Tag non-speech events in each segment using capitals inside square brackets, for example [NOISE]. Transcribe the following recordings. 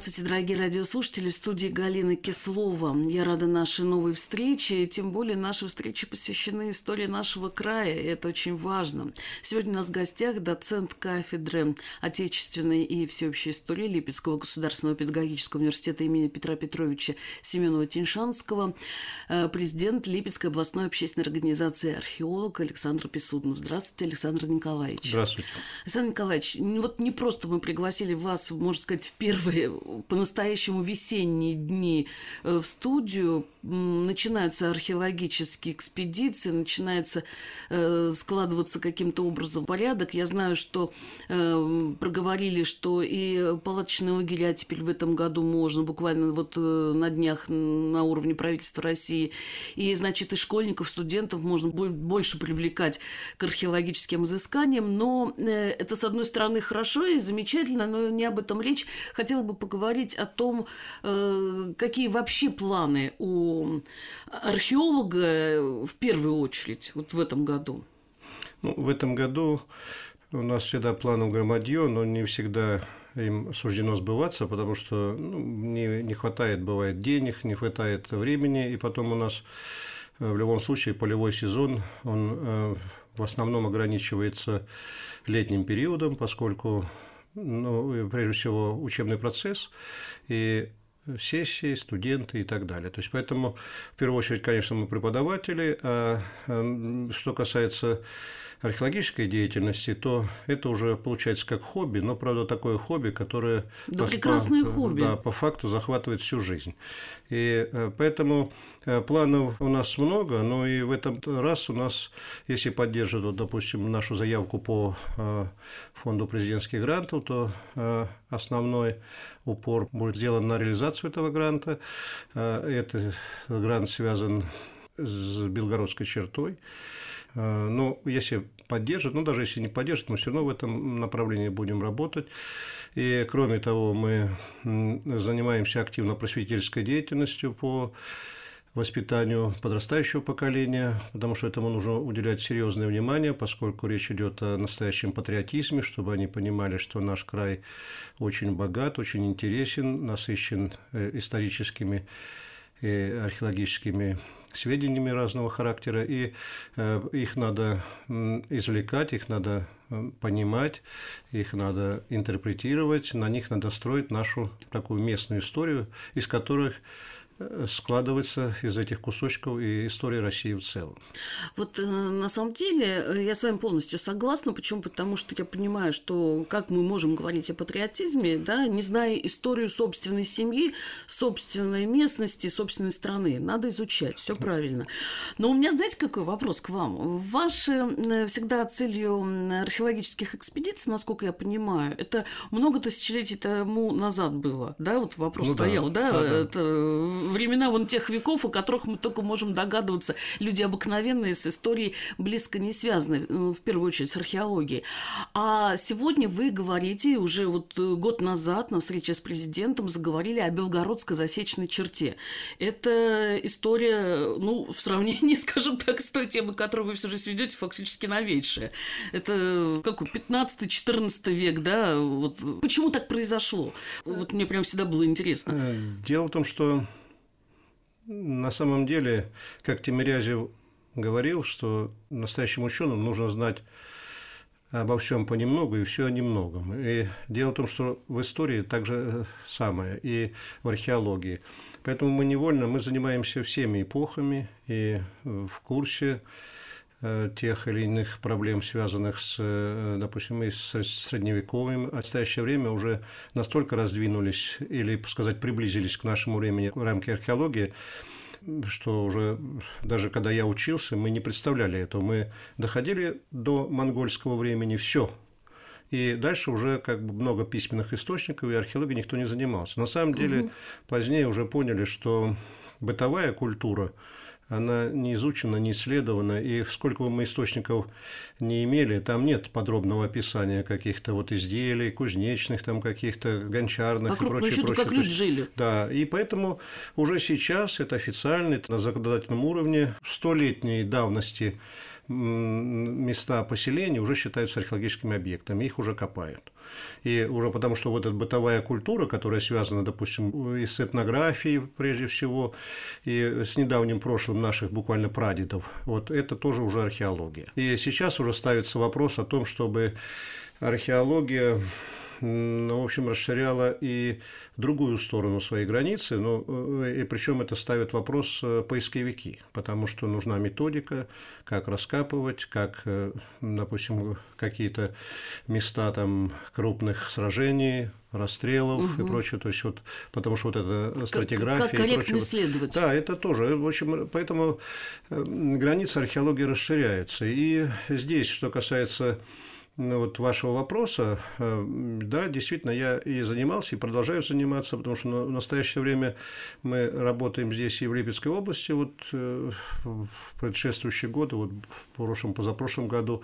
Здравствуйте, дорогие радиослушатели. В студии Галина Кислова. Я рада нашей новой встрече. Тем более наши встречи посвящены истории нашего края. И это очень важно. Сегодня у нас в гостях доцент кафедры отечественной и всеобщей истории Липецкого государственного педагогического университета имени Петра Петровича Семенова-Тиншанского, э, президент Липецкой областной общественной организации археолог Александр Писуднов. Здравствуйте, Александр Николаевич. Здравствуйте. Александр Николаевич, вот не просто мы пригласили вас, можно сказать, в первые по-настоящему весенние дни э, в студию, начинаются археологические экспедиции, начинается э, складываться каким-то образом порядок. Я знаю, что э, проговорили, что и палаточные лагеря теперь в этом году можно, буквально вот э, на днях на уровне правительства России. И, значит, и школьников, студентов можно больше привлекать к археологическим изысканиям. Но это, с одной стороны, хорошо и замечательно, но не об этом речь. Хотела бы поговорить о том, э, какие вообще планы у археолога в первую очередь вот в этом году? Ну, в этом году у нас всегда планы в громадье, но не всегда им суждено сбываться, потому что ну, не, не хватает, бывает, денег, не хватает времени, и потом у нас э, в любом случае полевой сезон, он э, в основном ограничивается летним периодом, поскольку ну, прежде всего учебный процесс, и сессии, студенты и так далее. То есть, поэтому, в первую очередь, конечно, мы преподаватели, а что касается археологической деятельности, то это уже получается как хобби, но, правда, такое хобби, которое да, по, прекрасное по, хобби. Да, по факту захватывает всю жизнь. И э, поэтому э, планов у нас много, но и в этом раз у нас, если поддержат, допустим, нашу заявку по э, фонду президентских грантов, то основной упор будет сделан на реализацию этого гранта. Этот грант связан с Белгородской чертой. Э, но если поддержит, ну даже если не поддержит, мы все равно в этом направлении будем работать. И кроме того, мы занимаемся активно просветительской деятельностью по воспитанию подрастающего поколения, потому что этому нужно уделять серьезное внимание, поскольку речь идет о настоящем патриотизме, чтобы они понимали, что наш край очень богат, очень интересен, насыщен э, историческими и археологическими сведениями разного характера, и э, их надо извлекать, их надо э, понимать, их надо интерпретировать, на них надо строить нашу такую местную историю, из которых складывается из этих кусочков и история России в целом. Вот э, на самом деле э, я с вами полностью согласна. Почему? Потому что я понимаю, что как мы можем говорить о патриотизме, да, не зная историю собственной семьи, собственной местности, собственной страны. Надо изучать, все правильно. Но у меня, знаете, какой вопрос к вам? Ваши э, всегда целью археологических экспедиций, насколько я понимаю, это много тысячелетий тому назад было, да, вот вопрос ну, стоял, да, да, да. это времена вон тех веков, о которых мы только можем догадываться. Люди обыкновенные, с историей близко не связаны, ну, в первую очередь с археологией. А сегодня вы говорите, уже вот год назад на встрече с президентом заговорили о белгородской засечной черте. Это история, ну, в сравнении, [LAUGHS] скажем так, с той темой, которую вы все же сведете, фактически новейшая. Это какой, 15-14 век, да? Вот почему так произошло? Вот мне прям всегда было интересно. Э, дело в том, что на самом деле, как Тимирязев говорил, что настоящим ученым нужно знать обо всем понемногу и все о немногом. И дело в том, что в истории также самое, и в археологии. Поэтому мы невольно мы занимаемся всеми эпохами и в курсе Э, тех или иных проблем, связанных с, э, допустим, и с средневековым. В настоящее время уже настолько раздвинулись или, сказать, приблизились к нашему времени в рамки археологии, что уже даже когда я учился, мы не представляли этого. Мы доходили до монгольского времени, все. И дальше уже как бы много письменных источников, и археологией никто не занимался. На самом деле, угу. позднее уже поняли, что бытовая культура – она не изучена, не исследована, и сколько бы мы источников не имели, там нет подробного описания каких-то вот изделий, кузнечных, там каких-то гончарных Вокруг, и прочее, ну, прочее. как люди жили. Да, и поэтому уже сейчас это официально, это на законодательном уровне, столетней давности места поселения уже считаются археологическими объектами, их уже копают. И уже потому, что вот эта бытовая культура, которая связана, допустим, и с этнографией прежде всего, и с недавним прошлым наших буквально прадедов, вот это тоже уже археология. И сейчас уже ставится вопрос о том, чтобы археология в общем, расширяла и другую сторону своей границы, но э, и причем это ставит вопрос э, поисковики, потому что нужна методика, как раскапывать, как, э, допустим, какие-то места там крупных сражений, расстрелов угу. и прочее, то есть вот, потому что вот эта стратиграфия как, как и прочее. исследовать. Да, это тоже, в общем, поэтому границы археологии расширяются. И здесь, что касается ну, вот вашего вопроса, э, да, действительно, я и занимался, и продолжаю заниматься, потому что в настоящее время мы работаем здесь и в Липецкой области, вот э, в предшествующие годы, вот в прошлом, позапрошлом году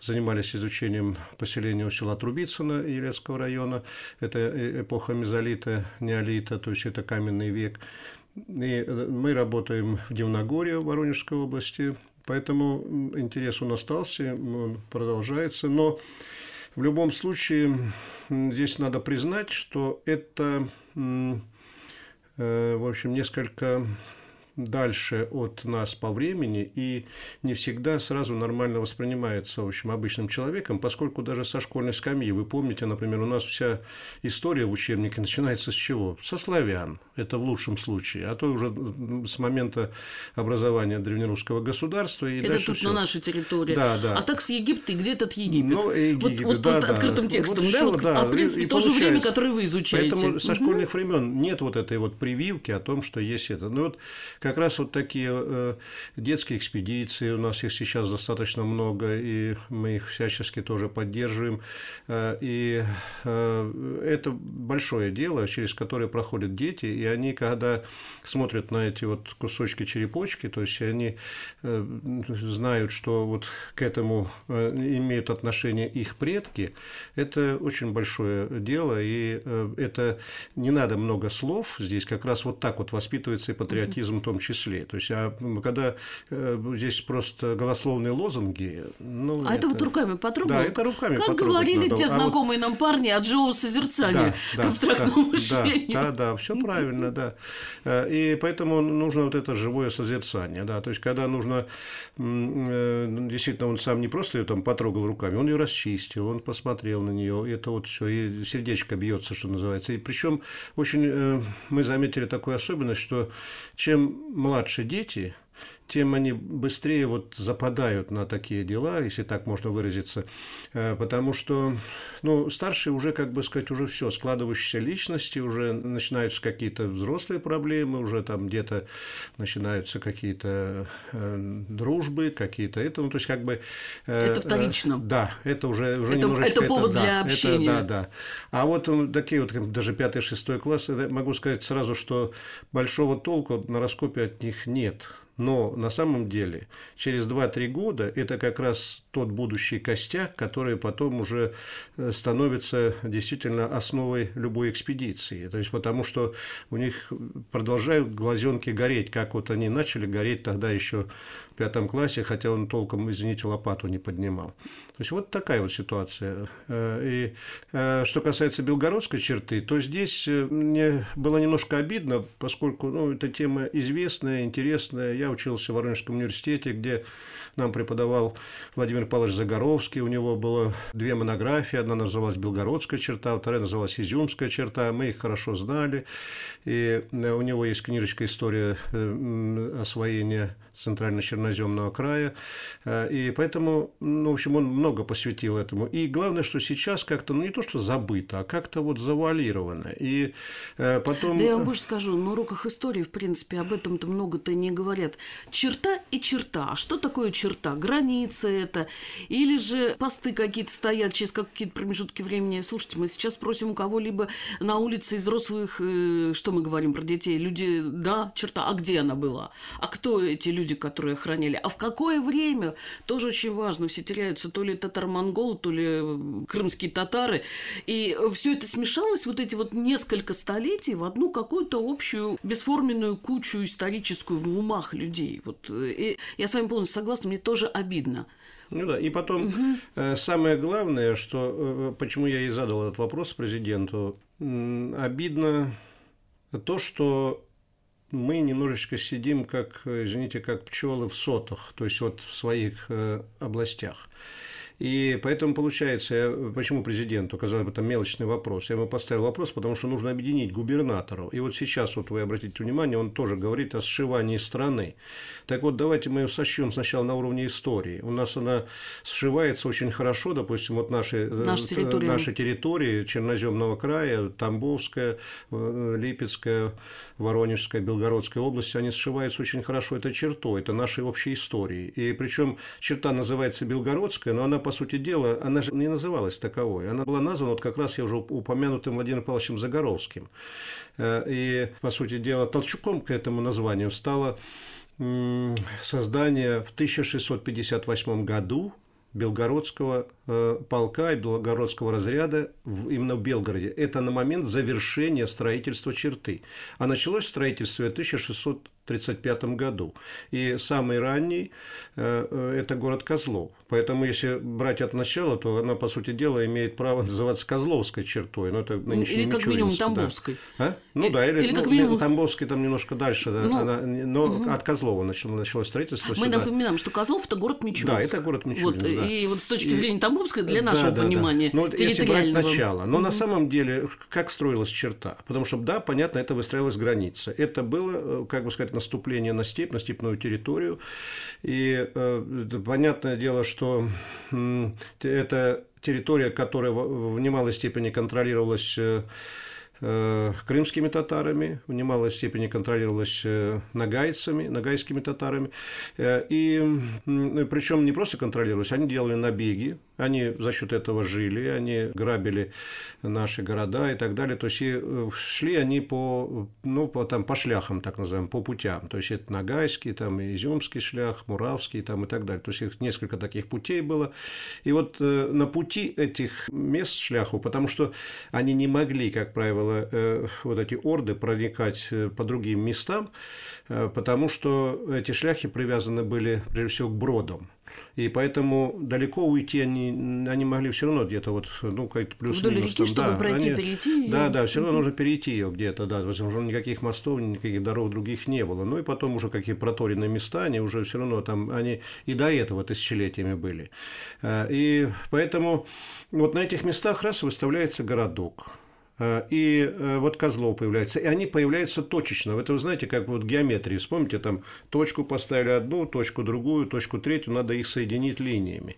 занимались изучением поселения у села Трубицыно Елецкого района, это э, эпоха мезолита, неолита, то есть это каменный век, и мы работаем в Дивногорье Воронежской области, Поэтому интерес он остался, он продолжается. Но в любом случае здесь надо признать, что это, э, в общем, несколько дальше от нас по времени и не всегда сразу нормально воспринимается, в общем, обычным человеком, поскольку даже со школьной скамьи, вы помните, например, у нас вся история в учебнике начинается с чего? Со славян, это в лучшем случае, а то уже с момента образования древнерусского государства. И это тут всё. на нашей территории. Да, да. А так с Египта, где этот Египет? Ну, Египет, вот, да, вот да. открытым текстом, вот да? всё, Вот, да. А в принципе, и, и то же время, получается. которое вы изучаете. Поэтому со Угу. школьных времен нет вот этой вот прививки о том, что есть это. Ну вот как раз вот такие э, детские экспедиции, у нас их сейчас достаточно много, и мы их всячески тоже поддерживаем. Э, И э, это большое дело, через которое проходят дети, и они, когда смотрят на эти вот кусочки черепочки, то есть они знают, что вот к этому имеют отношение их предки, это очень большое дело, и это не надо много слов. Здесь, как раз вот так вот воспитывается и патриотизм в том числе. То есть, а когда э, здесь просто голословные лозунги, ну, А это вот руками потрогал? Да, это руками Как говорили надо. те А вот- знакомые нам парни от живого созерцания к абстрактному да, мышлению. Да, да, все правильно, да. Э, И поэтому нужно вот это живое созерцание, да. То есть, когда нужно, э, действительно, он сам не просто ее там потрогал руками, он ее расчистил, он посмотрел на нее, это вот все, и сердечко бьется, что называется. И причем очень мы заметили такую особенность, что чем младше дети, тем они быстрее вот западают на такие дела, если так можно выразиться, Э, потому что, ну, старшие уже, как бы сказать, уже все, складывающиеся личности, уже начинаются какие-то взрослые проблемы, уже там где-то начинаются какие-то э, дружбы, какие-то это, ну, то есть как бы... э, Это вторично. да, это уже, уже Это- немножечко... это повод да, для это общения. да, да. А вот такие вот, даже пятый, шестой класс, это могу сказать сразу, что большого толку на раскопе от них нет. Но на самом деле через 2-3 года это как раз тот будущий костяк, который потом уже э, становится действительно основой любой экспедиции. То есть потому что у них продолжают глазенки гореть, как вот они начали гореть тогда еще в пятом классе, хотя он толком, извините, лопату не поднимал. То есть вот такая вот ситуация. Э, И э, что касается белгородской черты, то здесь мне было немножко обидно, поскольку ну, эта тема известная, интересная. Я учился в Воронежском университете, где нам преподавал Владимир Павлович Загоровский. У него было две монографии. Одна называлась «Белгородская черта», вторая называлась «Изюмская черта». Мы их хорошо знали. И э, у него есть книжечка «История э, освоения центрально-черноземного края». Э, И поэтому, ну, в общем, он много посвятил этому. И главное, что сейчас как-то, ну, не то, что забыто, а как-то вот завуалировано. И э, потом... Да я вам больше скажу, на уроках истории, в принципе, об этом-то много-то не говорят. Черта и черта. А что такое черта? Границы это, или же посты какие-то стоят через какие-то промежутки времени. Слушайте, мы сейчас спросим у кого-либо на улице из взрослых, э, что мы говорим про детей, люди, да, черта, а где она была? А кто эти люди, которые охраняли? А в какое время? Тоже очень важно. Все теряются то ли татар-монголы, то ли крымские татары. И все это смешалось, вот эти вот несколько столетий, в одну какую-то общую бесформенную кучу историческую в умах людей. Вот, э, и я с вами полностью согласна, мне тоже обидно. Ну да, и потом угу. самое главное, что э, почему я и задал этот вопрос президенту, обидно то, что мы немножечко сидим как, извините, как пчелы в сотах, то есть вот в своих областях. И поэтому получается, почему президенту, казалось бы, это мелочный вопрос, я ему поставил вопрос, потому что нужно объединить губернаторов. И вот сейчас, вот вы обратите внимание, он тоже говорит о сшивании страны. Так вот, давайте мы ее сощем сначала на уровне истории. У нас она сшивается очень хорошо, допустим, вот наши, э, наши, территории. наши территории Черноземного края, Тамбовская, э, Липецкая, Воронежская, Белгородская области, они сшиваются очень хорошо. Это чертой, это нашей общей истории. И причем черта называется Белгородская, но она по сути дела, она же не называлась таковой. Она была названа вот как раз я уже упомянутым Владимиром Павловичем Загоровским. Э, и, по сути дела, толчком к этому названию стало создание в 1658 году Белгородского э, полка и Белгородского разряда в, именно в Белгороде. Это на момент завершения строительства черты. А началось строительство в 1600 1935 году. И самый ранний э, э, – это город Козлов. Поэтому, если брать от начала, то она, по сути дела, имеет право называться Козловской чертой. Но это или как минимум Тамбовской. Да. А? Ну да, или, или как ну, минимум... Тамбовской там немножко дальше. Да, ну, она, но угу. от Козлова началось, началось строительство. Мы сюда. напоминаем, что Козлов – это город Мичуринск. Да, это город Мичуринск. Вот, да. И вот с точки зрения Тамбовской, для нашего да, понимания, да. Ну, если брать начало. Но угу. на самом деле, как строилась черта? Потому что, да, понятно, это выстраивалась граница. Это было, э, как бы сказать, наступление на степь, на степную территорию. И э, понятное дело, что это территория, которая в, немалой степени контролировалась Э, крымскими татарами, в немалой степени контролировалась э, нагайцами, нагайскими татарами. Э, и причем не просто контролировалась, они делали набеги, они за счет этого жили, они грабили наши города и так далее. То есть и шли они по, ну, по, там, по шляхам, так называемым, по путям. То есть это Нагайский, там, Изюмский шлях, Муравский там, и так далее. То есть их несколько таких путей было. И вот на пути этих мест шляху, потому что они не могли, как правило, правило, э, вот эти орды проникать э, по другим местам, э, потому что эти шляхи привязаны были, прежде всего, к бродам. И поэтому далеко уйти они, они могли все равно где-то вот, ну, как-то плюс-минус. реки, чтобы да, пройти, они, перейти ее. Да, да, все равно нужно перейти ее где-то, да, потому что никаких мостов, никаких дорог других не было. Ну, и потом уже какие проторенные места, они уже все равно там, они и до этого тысячелетиями были. И поэтому вот на этих местах раз выставляется городок. Э, и э, вот Козлов появляется. И они появляются точечно. Это вы знаете, как вот геометрии. Вспомните, там точку поставили одну, точку другую, точку третью, надо их соединить линиями.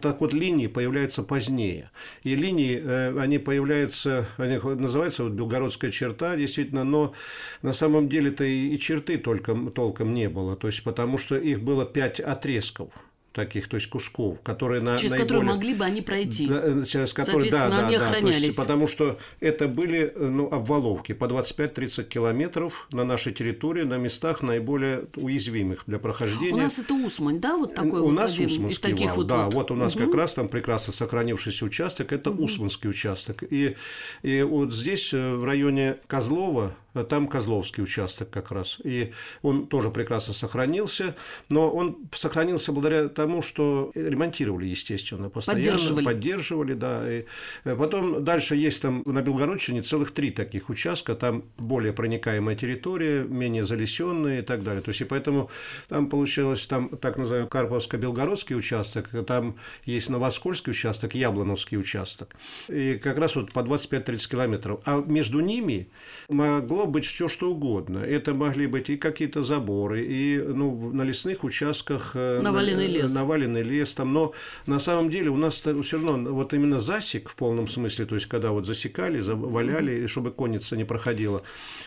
Так вот, линии появляются позднее. И линии, э, они появляются, они называются вот белгородская черта, действительно, но на самом деле-то и черты только, толком не было. То есть, потому что их было пять отрезков таких, то есть кусков, которые на через наиболее... которые могли бы они пройти. Да, э, через которые, да, да, они да, охранялись. То есть, потому что это были э, ну, обваловки по 25-30 километров на нашей территории, на местах наиболее уязвимых для прохождения. У нас это Усмань, да, вот такой у вот нас один Усманский из таких вал, вот. Да, вот, вот у нас угу. как раз там прекрасно сохранившийся участок, это угу. Усманский участок. И, и вот здесь, э, в районе Козлова, там Козловский участок как раз. И он тоже прекрасно сохранился, но он сохранился благодаря тому, что ремонтировали, естественно, постоянно. Поддерживали. Поддерживали, да. И э, потом дальше есть там на Белгородчине целых три таких участка, там более проникаемая территория, менее залесенная и так далее. То есть, и поэтому там получилось там так называемый Карповско-Белгородский участок, там есть Новоскольский участок, Яблоновский участок. И как раз вот по 25-30 километров. А между ними могло могло быть все что угодно. Это могли быть и какие-то заборы, и ну, на лесных участках э, наваленный лес. Наваленный лес там. Но на самом деле у нас все равно вот именно засек в полном смысле, то есть когда вот засекали, заваляли, чтобы конница не проходила,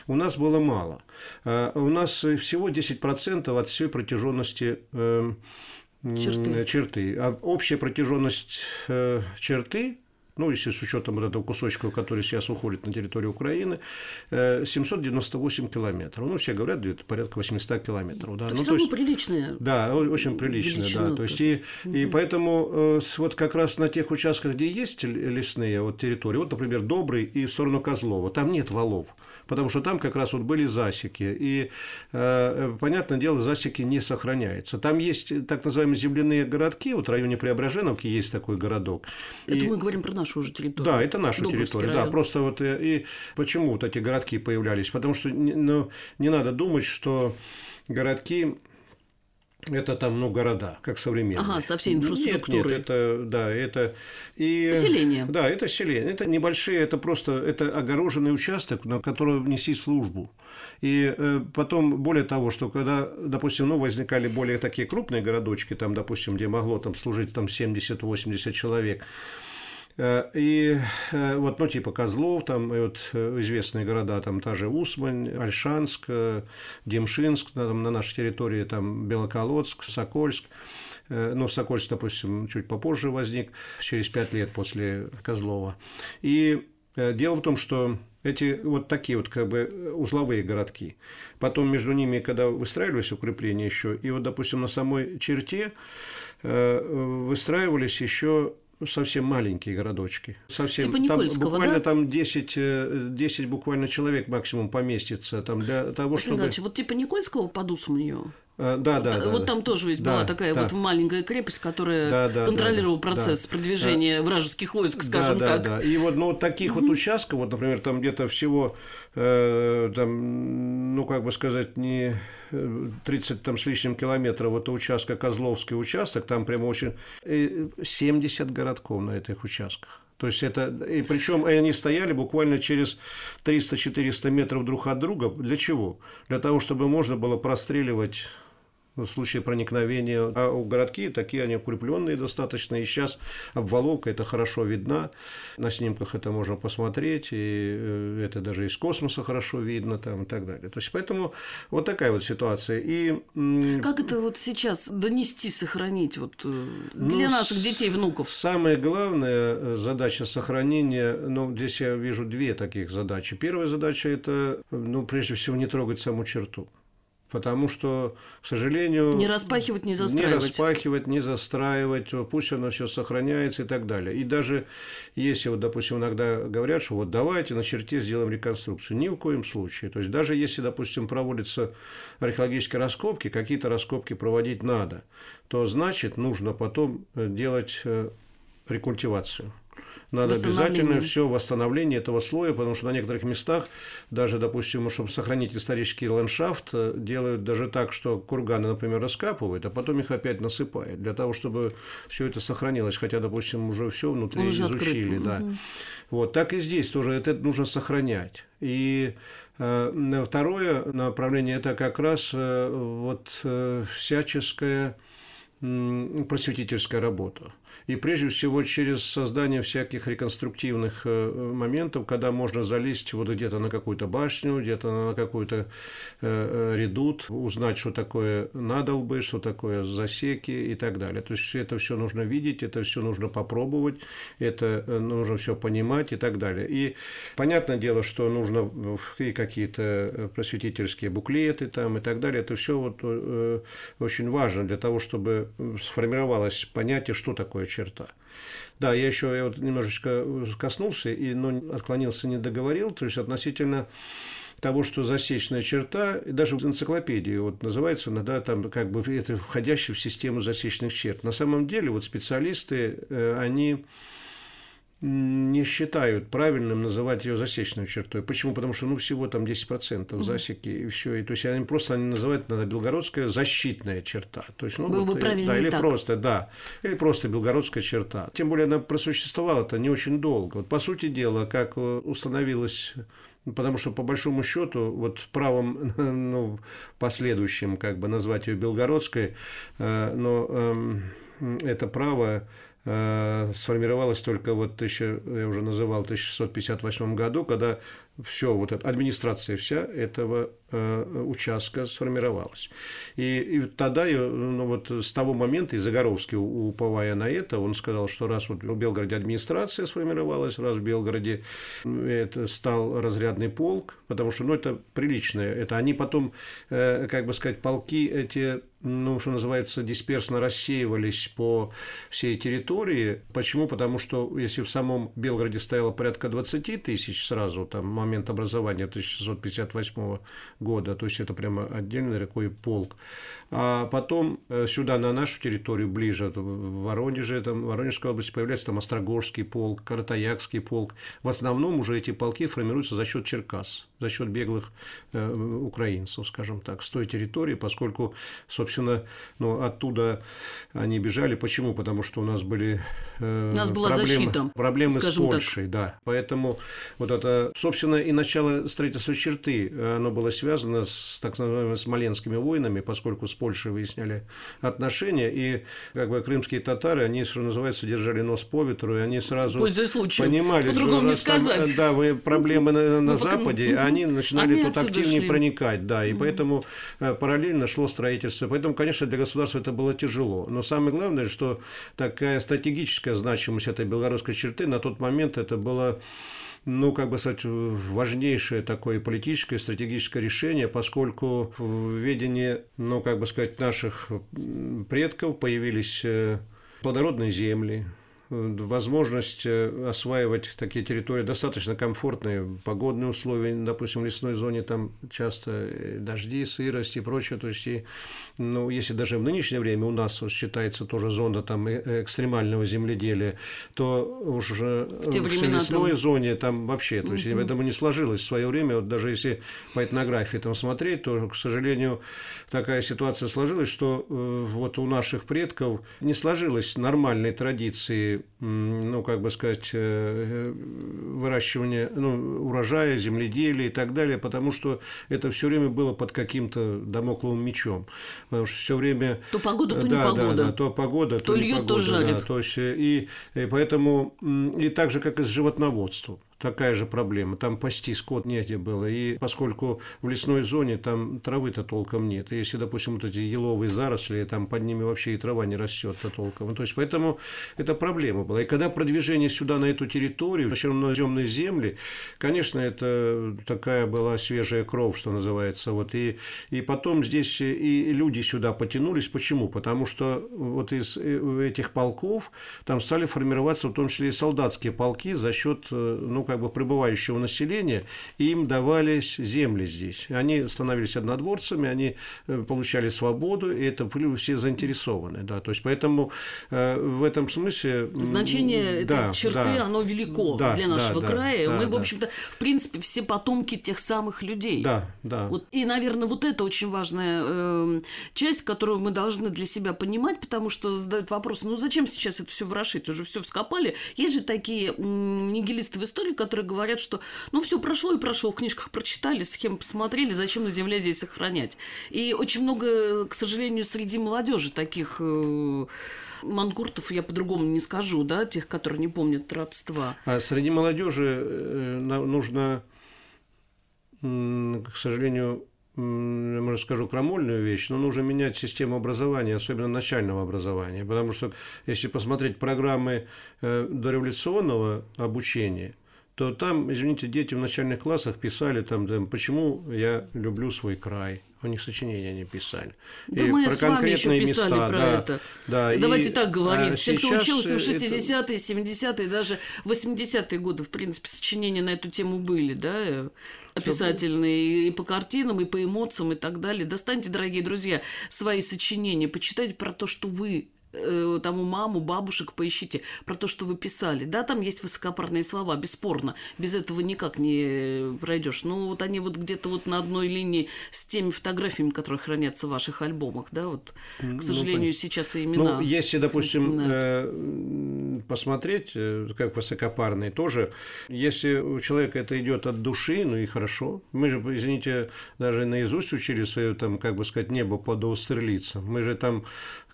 у нас было мало. А у нас всего 10% от всей протяженности эм, черты. черты. А общая протяженность э, черты ну, если с учетом вот этого кусочка, который сейчас уходит на территорию Украины, 798 э, километров. Ну, все говорят, где-то порядка 800 километров. Да. То ну, есть, то есть приличная. Да, очень приличная, да. То есть, и, угу. и поэтому э, вот как раз на тех участках, где есть лесные вот, территории, вот, например, Добрый и в сторону Козлова, там нет валов потому что там как раз вот были засеки. И, э, понятное дело, засеки не сохраняются. Там есть так называемые земляные городки, вот в районе Преображеновки есть такой городок. Это и... мы говорим про нашу уже территорию. Да, это наша Дубовский территория. Район. Да, просто вот э, и почему вот эти городки появлялись? Потому что ну, не надо думать, что городки это там, ну, города, как современные. Ага, со всей инфраструктурой. Нет, нет, это, да, это... И, Поселение. Да, это селение. Это небольшие, это просто, это огороженный участок, на который неси службу. И э, потом, более того, что когда, допустим, ну, возникали более такие крупные городочки, там, допустим, где могло там служить там 70-80 человек, и э, вот, ну, типа Козлов, там и вот э, известные города, там та же Усмань, Альшанск, Демшинск, там, на нашей территории, там Белоколодск, Сокольск. Ну, Сокольск, допустим, чуть попозже возник, через пять лет после Козлова. И дело в том, что эти вот такие вот как бы узловые городки. Потом между ними, когда выстраивались укрепления еще, и вот, допустим, на самой черте выстраивались еще совсем маленькие городочки. Совсем. Типа там, буквально да? там 10, 10 э, буквально человек максимум поместится. Там для того, чтобы... вот типа Никольского под Усманью? А, да, да, вот, да. там тоже ведь да, была такая да. вот маленькая крепость, которая да, да, контролировала да, процесс да, продвижения да. вражеских войск, скажем да, так. Да, да. И вот ну, таких угу. вот участков, вот, например, там где-то всего, э, там, ну, как бы сказать, не 30 э, там, с лишним километров вот участка Козловский участок, там прямо очень 70 городков на этих участках. То есть это, и причем они стояли буквально через 300-400 метров друг от друга. Для чего? Для того, чтобы можно было простреливать в случае проникновения. А у городки такие они укрепленные достаточно. И сейчас обваловка это хорошо видна. На снимках это можно посмотреть. И э, это даже из космоса хорошо видно там, и так далее. То есть, поэтому вот такая вот ситуация. И... Как это вот сейчас донести, сохранить вот э, для ну, наших детей, внуков? Самая главная э, задача сохранения, ну, здесь я вижу две таких задачи. Первая задача – это, ну, прежде всего, не трогать саму черту потому что, к сожалению... Не распахивать, не застраивать. Не распахивать, не застраивать, пусть оно все сохраняется и так далее. И даже если, вот, допустим, иногда говорят, что вот давайте на черте сделаем реконструкцию, ни в коем случае. То есть, даже если, допустим, проводятся археологические раскопки, какие-то раскопки проводить надо, то значит нужно потом э, делать э, рекультивацию надо обязательно все восстановление этого слоя, потому что на некоторых местах даже, допустим, чтобы сохранить исторический ландшафт, э, делают даже так, что курганы, например, раскапывают, а потом их опять насыпают, для того, чтобы все это сохранилось, хотя, допустим, уже все внутри Он изучили, да. Угу. Вот так и здесь тоже это нужно сохранять. И э, второе направление это как раз э, вот э, всяческая просветительская работа. И прежде всего через создание всяких реконструктивных э, моментов, когда можно залезть вот где-то на какую-то башню, где-то на какой-то э, э, редут, узнать, что такое надолбы, что такое засеки и так далее. То есть это все нужно видеть, это все нужно попробовать, это нужно все понимать и так далее. И понятное дело, что нужно и какие-то просветительские буклеты там и так далее. Это все вот очень важно для того, чтобы сформировалось понятие, что такое черта. Да, я еще я вот немножечко коснулся, и, но отклонился, не договорил, то есть относительно того, что засечная черта, и даже в энциклопедии вот называется иногда там как бы это входящий в систему засечных черт. На самом деле вот специалисты, э, они не считают правильным называть ее засечной чертой. Почему? Потому что ну, всего там 10% засеки и все. И, то есть они просто они называют надо белгородская защитная черта. То есть, ну, Было вот, бы правильно да, или так. просто, да, или просто белгородская черта. Тем более она просуществовала-то не очень долго. Вот, по сути дела, как э, установилось Потому что, по большому счету, вот правом [LAUGHS] ну, последующим, как бы назвать ее Белгородской, э, но э, это право сформировалась только вот, тысяча, я уже называл, в 1658 году, когда все, вот эта администрация вся этого э, участка сформировалась. И, и тогда, ну, вот с того момента, и Загоровский, уповая на это, он сказал, что раз вот в Белгороде администрация сформировалась, раз в Белгороде это стал разрядный полк, потому что, ну, это приличное, это они потом, э, как бы сказать, полки эти ну, что называется, дисперсно рассеивались по всей территории. Почему? Потому что если в самом Белгороде стояло порядка 20 тысяч сразу, там, момент образования 1658 года, то есть это прямо отдельный такой полк, а потом э, сюда, на нашу территорию, ближе, в Воронеже, там, в Воронежской области появляется там Острогорский полк, Каратаякский полк. В основном уже эти полки формируются за счет Черкас, за счет беглых э, украинцев, скажем так, с той территории, поскольку, собственно, ну, оттуда они бежали. Почему? Потому что у нас были э, у нас была проблемы, защита, проблемы с Польшей, так. да. Поэтому вот это, собственно, и начало строительства черты, оно было связано с так называемыми смоленскими войнами, поскольку с Польшей выясняли отношения, и как бы крымские татары, они, что называется, держали нос по ветру, и они сразу понимали, что не сказать. да, вы проблемы на, на Западе, а они начинали они тут активнее шли. проникать, да, и угу. поэтому э, параллельно шло строительство. Поэтому, конечно, для государства это было тяжело. Но самое главное, что такая стратегическая значимость этой белгородской черты на тот момент это было ну, как бы сказать, важнейшее такое политическое, стратегическое решение, поскольку в ведении, ну, как бы сказать, наших предков появились э, плодородные земли, возможность э, осваивать такие территории достаточно комфортные, погодные условия, допустим, в лесной зоне там часто э, дожди, сырость и прочее, то есть, и, ну, если даже в нынешнее время у нас считается тоже зона там э, экстремального земледелия, то уже в, в лесной там... зоне там вообще, то есть, угу. этому не сложилось в свое время, вот даже если по этнографии там смотреть, то, к сожалению, такая ситуация сложилась, что вот у наших предков не сложилось нормальной традиции ну, как бы сказать, э, выращивания, ну, урожая, земледелия и так далее, потому что это все время было под каким-то домокловым мечом. Потому что все время... То погода, то да, не погода. Да, да, то погода, то, то льет, погода, то жарит. Да, то есть, и, и поэтому, и так же, как и с животноводством такая же проблема. Там пасти скот негде было. И поскольку в лесной зоне там травы-то толком нет. Если, допустим, вот эти еловые заросли, там под ними вообще и трава не растет-то толком. То есть, поэтому это проблема была. И когда продвижение сюда, на эту территорию, причем на земные земли, конечно, это такая была свежая кровь, что называется. Вот. И, и потом здесь и люди сюда потянулись. Почему? Потому что вот из э, этих полков там стали формироваться в том числе и солдатские полки за счет, э, ну, как бы пребывающего населения, и им давались земли здесь. Они становились однодворцами, они э, получали свободу, и это были все заинтересованы. Да. То есть, поэтому э, в этом смысле... Значение да, этой черты, да, оно велико да, для нашего да, края. Да, Мы, да. в общем-то, в принципе, все потомки тех самых людей. Да, да. Вот, и, наверное, вот это очень важная э, часть, которую мы должны для себя понимать, потому что задают вопрос, ну зачем сейчас это все ворошить? Уже все вскопали. Есть же такие нигилисты в истории, которые говорят, что ну все прошло и прошло, в книжках прочитали, схемы посмотрели, зачем на Земле здесь сохранять. И очень много, к сожалению, среди молодежи таких э, мангуртов, я по-другому не скажу, да, тех, которые не помнят родства. А среди молодежи э, нужно, к сожалению, может, скажу крамольную вещь, но нужно менять систему образования, особенно начального образования. Потому что если посмотреть программы э, дореволюционного обучения – то там, извините, дети в начальных классах писали там, там почему я люблю свой край. У них сочинения не писали. Да и мы про с вами еще писали места, про да, это. Да, и, Давайте так говорить. А Все, кто учился в 60-е, это... 70-е, даже 80-е годы, в принципе, сочинения на эту тему были, да, описательные и по картинам, и по эмоциям, и так далее. Достаньте, дорогие друзья, свои сочинения, почитайте про то, что вы э, там у маму, бабушек поищите про то, что вы писали. Да, там есть высокопарные слова, бесспорно. Без этого никак не пройдешь. Но вот они вот где-то вот на одной линии с теми фотографиями, которые хранятся в ваших альбомах, да, вот, к ну, сожалению, ну, сейчас и имена. Ну, если, допустим, э, посмотреть, э, как высокопарные, тоже, если у человека это идет от души, ну и хорошо. Мы же, извините, даже наизусть учили свое, там, как бы сказать, небо под Аустерлицем. Мы же там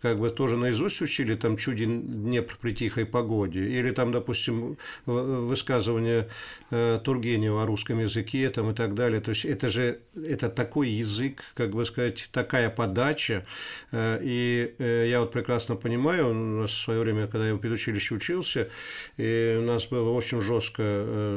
как бы тоже наизусть пусть учили там чуди Днепр при тихой погоде, или там, допустим, высказывание э, Тургенева о русском языке там, и так далее. То есть это же это такой язык, как бы сказать, такая подача. Э, и э, я вот прекрасно понимаю, у нас в свое время, когда я в педучилище учился, и у нас было очень жестко,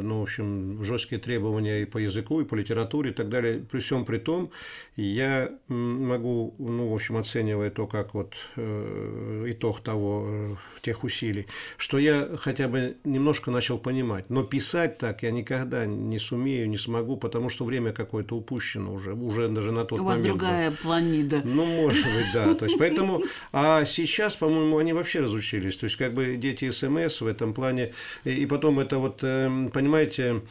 ну, в общем, жесткие требования и по языку, и по литературе, и так далее. При всем при том, я могу, ну, в общем, оценивая то, как вот итог того, тех усилий, что я хотя бы немножко начал понимать. Но писать так я никогда не сумею, не смогу, потому что время какое-то упущено уже, уже даже на тот момент. У вас другая было. планида. Ну, может быть, да. То есть, поэтому, а сейчас, по-моему, они вообще разучились. То есть, как бы дети СМС в этом плане. И потом это вот, эм, понимаете,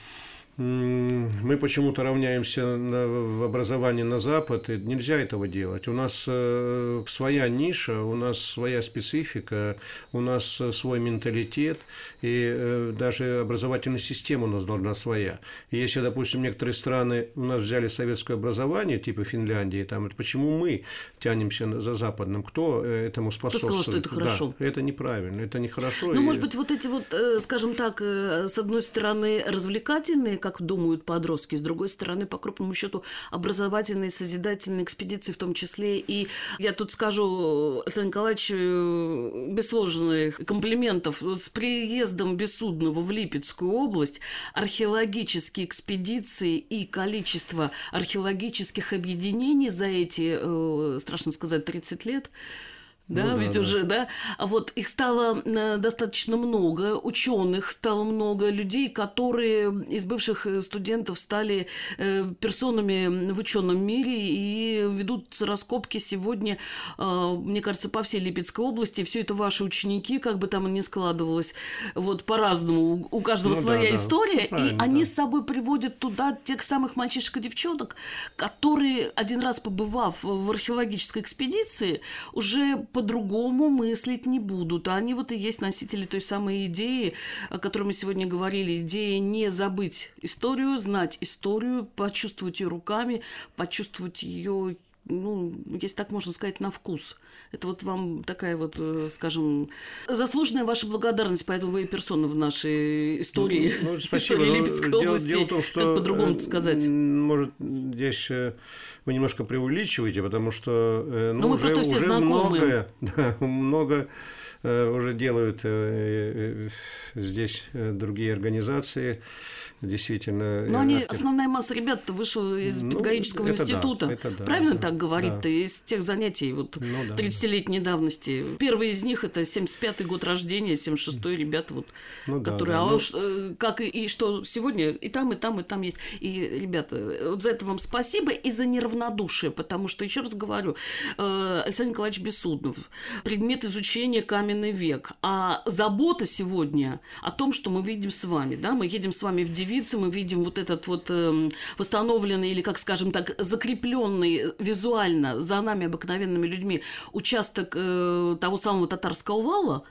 мы почему-то равняемся на, в образовании на Запад, и нельзя этого делать. У нас э, своя ниша, у нас своя специфика, у нас э, свой менталитет, и э, даже образовательная система у нас должна своя. И если, допустим, некоторые страны у нас взяли советское образование, типа Финляндии, там, почему мы тянемся за западным? Кто этому способствует? Кто сказал, что это хорошо? Да, это неправильно, это нехорошо. Ну, и... может быть, вот эти вот, скажем так, с одной стороны, развлекательные как думают подростки. С другой стороны, по крупному счету, образовательные, созидательные экспедиции в том числе. И я тут скажу, Александр Николаевич, э, без сложных комплиментов, с приездом Бессудного в Липецкую область археологические экспедиции и количество археологических объединений за эти, э, страшно сказать, 30 лет – да, ну, ведь да, уже, да. А вот их стало э, достаточно много, ученых стало много, людей, которые из бывших э, студентов стали э, персонами в ученом мире и ведут раскопки сегодня, мне кажется, по всей Липецкой области. Все это ваши ученики, как бы там ни складывалось, вот по-разному. У каждого ну, своя да, история, да. и они да. с собой приводят туда тех самых мальчишек и девчонок, которые один раз побывав в археологической экспедиции, уже по-другому мыслить не будут. А они вот и есть носители той самой идеи, о которой мы сегодня говорили. Идея не забыть историю, знать историю, почувствовать ее руками, почувствовать ее ну, если так можно сказать, на вкус. Это вот вам такая вот, э, скажем, заслуженная ваша благодарность, поэтому вы и персона в нашей истории, ну, ну, [LAUGHS] спасибо. истории Липецкой дело, области. Дело в том, что, как по-другому сказать? Может, здесь э, вы немножко преувеличиваете, потому что э, ну, ну, мы уже, просто все уже многое, [LAUGHS] да, много уже делают здесь другие организации действительно... Но они, основная масса ребят вышла из ну, педагогического института. Да, это да, Правильно да, так говорит? Да. Из тех занятий вот ну, да, 30-летней давности. Первый из них это 75-й год рождения, 76-й ребята, вот, ну, которые... Да, а ну... уж э, как и, и что сегодня и там, и там, и там есть. И, ребята, вот за это вам спасибо и за неравнодушие, потому что, еще раз говорю, э, Александр Николаевич Бессуднов, предмет изучения каменный век, а забота сегодня о том, что мы видим с вами, да, мы едем с вами в девицы мы видим вот этот вот э, восстановленный или, как скажем так, закрепленный визуально за нами обыкновенными людьми участок э, того самого татарского вала,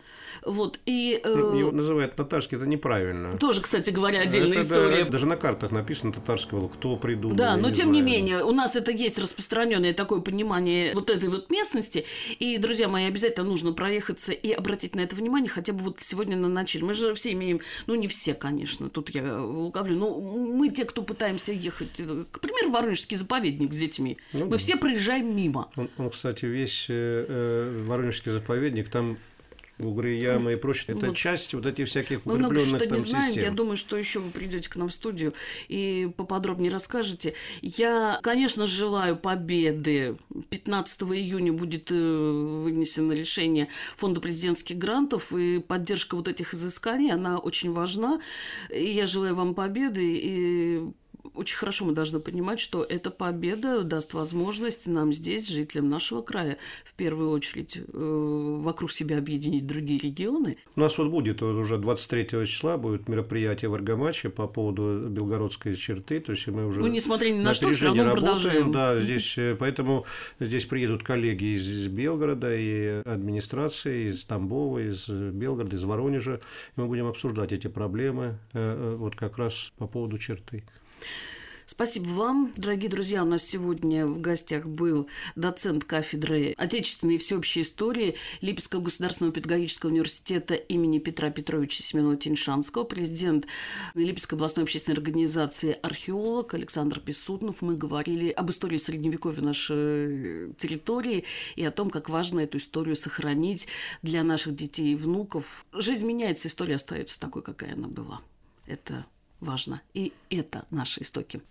вот, и, э... Ну, его называют татарский, это неправильно. Тоже, кстати говоря, отдельная это, история. Да, даже на картах написано татарский вал, кто придумал. Да, но не тем знаю. не менее, у нас это есть распространенное такое понимание вот этой вот местности. И, друзья мои, обязательно нужно проехаться и обратить на это внимание, хотя бы вот сегодня на начале. Мы же все имеем, ну не все, конечно, тут я лукавлю, но мы те, кто пытаемся ехать, к примеру, Воронежский заповедник с детьми, ну, мы да. все проезжаем мимо. Он, он кстати, весь э, э Воронежский заповедник, там угры, ямы и прочее. Это вот. часть вот этих всяких Мы много что не знаем. Я думаю, что еще вы придете к нам в студию и поподробнее расскажете. Я, конечно, желаю победы. 15 июня будет э, вынесено решение Фонда президентских грантов, и поддержка вот этих изысканий, она очень важна. И я желаю вам победы и очень хорошо мы должны понимать, что эта победа даст возможность нам здесь, жителям нашего края, в первую очередь, э, вокруг себя объединить другие регионы. У нас вот будет уже 23 числа будет мероприятие в Аргамаче по поводу Белгородской черты, то есть мы уже ну, несмотря ни на, на что, все равно работаем, продолжаем. Да, здесь, э, поэтому здесь приедут коллеги из Белгорода и администрации, из Тамбова, из Белгорода, из Воронежа, и мы будем обсуждать эти проблемы э, вот как раз по поводу черты. Спасибо вам, дорогие друзья. У нас сегодня в гостях был доцент кафедры отечественной и всеобщей истории Липецкого государственного педагогического университета имени Петра Петровича Семенова-Тиньшанского, президент Липецкой областной общественной организации археолог Александр Писутнов. Мы говорили об истории Средневековья нашей территории и о том, как важно эту историю сохранить для наших детей и внуков. Жизнь меняется, история остается такой, какая она была. Это важно. И это наши истоки.